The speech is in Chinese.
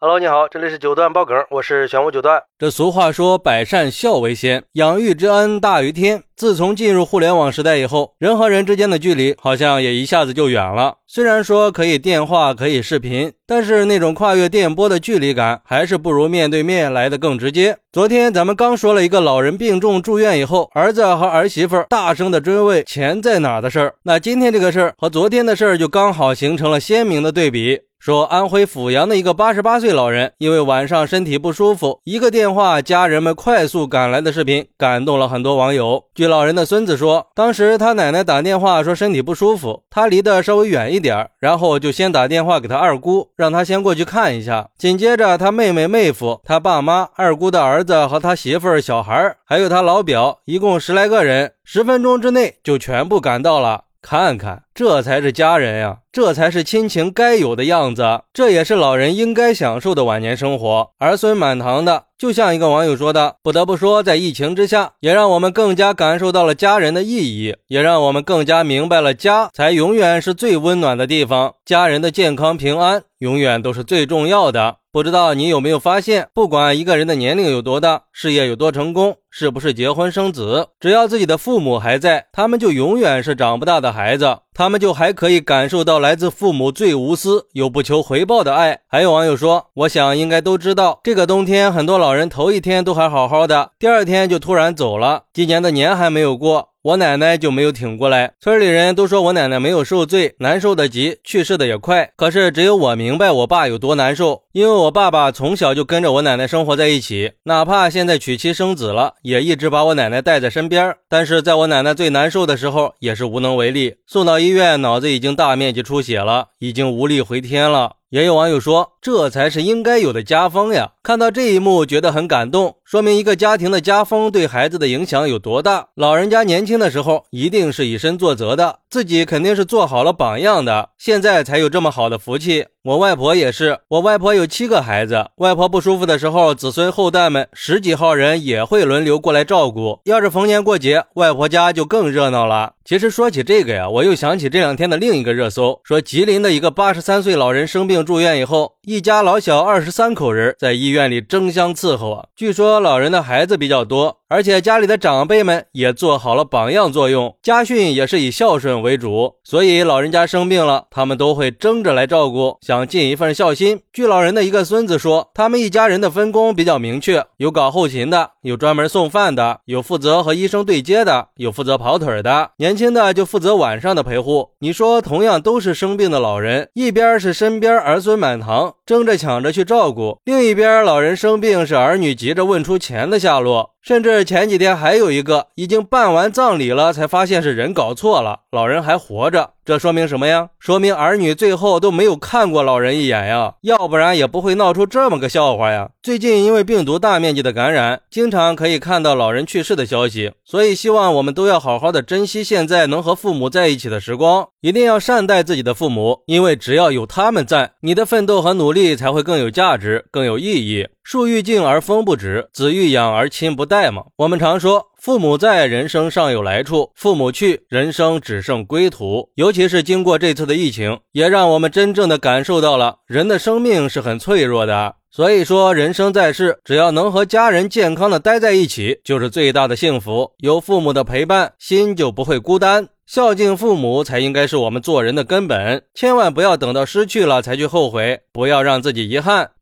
Hello，你好，这里是九段爆梗，我是玄武九段。这俗话说，百善孝为先，养育之恩大于天。自从进入互联网时代以后，人和人之间的距离好像也一下子就远了。虽然说可以电话，可以视频，但是那种跨越电波的距离感，还是不如面对面来的更直接。昨天咱们刚说了一个老人病重住院以后，儿子和儿媳妇大声的追问钱在哪的事儿。那今天这个事儿和昨天的事儿就刚好形成了鲜明的对比。说安徽阜阳的一个八十八岁老人，因为晚上身体不舒服，一个电话，家人们快速赶来的视频，感动了很多网友。据老人的孙子说，当时他奶奶打电话说身体不舒服，他离得稍微远一点，然后就先打电话给他二姑，让他先过去看一下。紧接着他妹妹、妹夫、他爸妈、二姑的儿子和他媳妇儿、小孩还有他老表，一共十来个人，十分钟之内就全部赶到了。看看，这才是家人呀，这才是亲情该有的样子，这也是老人应该享受的晚年生活，儿孙满堂的。就像一个网友说的，不得不说，在疫情之下，也让我们更加感受到了家人的意义，也让我们更加明白了家才永远是最温暖的地方，家人的健康平安永远都是最重要的。不知道你有没有发现，不管一个人的年龄有多大，事业有多成功，是不是结婚生子，只要自己的父母还在，他们就永远是长不大的孩子。他们就还可以感受到来自父母最无私又不求回报的爱。还有网友说，我想应该都知道，这个冬天很多老人头一天都还好好的，第二天就突然走了。今年的年还没有过。我奶奶就没有挺过来，村里人都说我奶奶没有受罪，难受的急，去世的也快。可是只有我明白我爸有多难受，因为我爸爸从小就跟着我奶奶生活在一起，哪怕现在娶妻生子了，也一直把我奶奶带在身边。但是在我奶奶最难受的时候，也是无能为力，送到医院，脑子已经大面积出血了，已经无力回天了。也有网友说，这才是应该有的家风呀！看到这一幕，觉得很感动，说明一个家庭的家风对孩子的影响有多大。老人家年轻的时候一定是以身作则的，自己肯定是做好了榜样的，现在才有这么好的福气。我外婆也是，我外婆有七个孩子，外婆不舒服的时候，子孙后代们十几号人也会轮流过来照顾。要是逢年过节，外婆家就更热闹了。其实说起这个呀，我又想起这两天的另一个热搜，说吉林的一个八十三岁老人生病住院以后，一家老小二十三口人在医院里争相伺候啊。据说老人的孩子比较多。而且家里的长辈们也做好了榜样作用，家训也是以孝顺为主，所以老人家生病了，他们都会争着来照顾，想尽一份孝心。据老人的一个孙子说，他们一家人的分工比较明确，有搞后勤的，有专门送饭的，有负责和医生对接的，有负责跑腿的，年轻的就负责晚上的陪护。你说，同样都是生病的老人，一边是身边儿孙满堂，争着抢着去照顾，另一边老人生病是儿女急着问出钱的下落。甚至前几天还有一个已经办完葬礼了，才发现是人搞错了，老人还活着。这说明什么呀？说明儿女最后都没有看过老人一眼呀，要不然也不会闹出这么个笑话呀。最近因为病毒大面积的感染，经常可以看到老人去世的消息，所以希望我们都要好好的珍惜现在能和父母在一起的时光，一定要善待自己的父母，因为只要有他们在，你的奋斗和努力才会更有价值、更有意义。树欲静而风不止，子欲养而亲不待嘛。我们常说。父母在，人生尚有来处；父母去，人生只剩归途。尤其是经过这次的疫情，也让我们真正的感受到了人的生命是很脆弱的。所以说，人生在世，只要能和家人健康的待在一起，就是最大的幸福。有父母的陪伴，心就不会孤单。孝敬父母才应该是我们做人的根本，千万不要等到失去了才去后悔，不要让自己遗憾。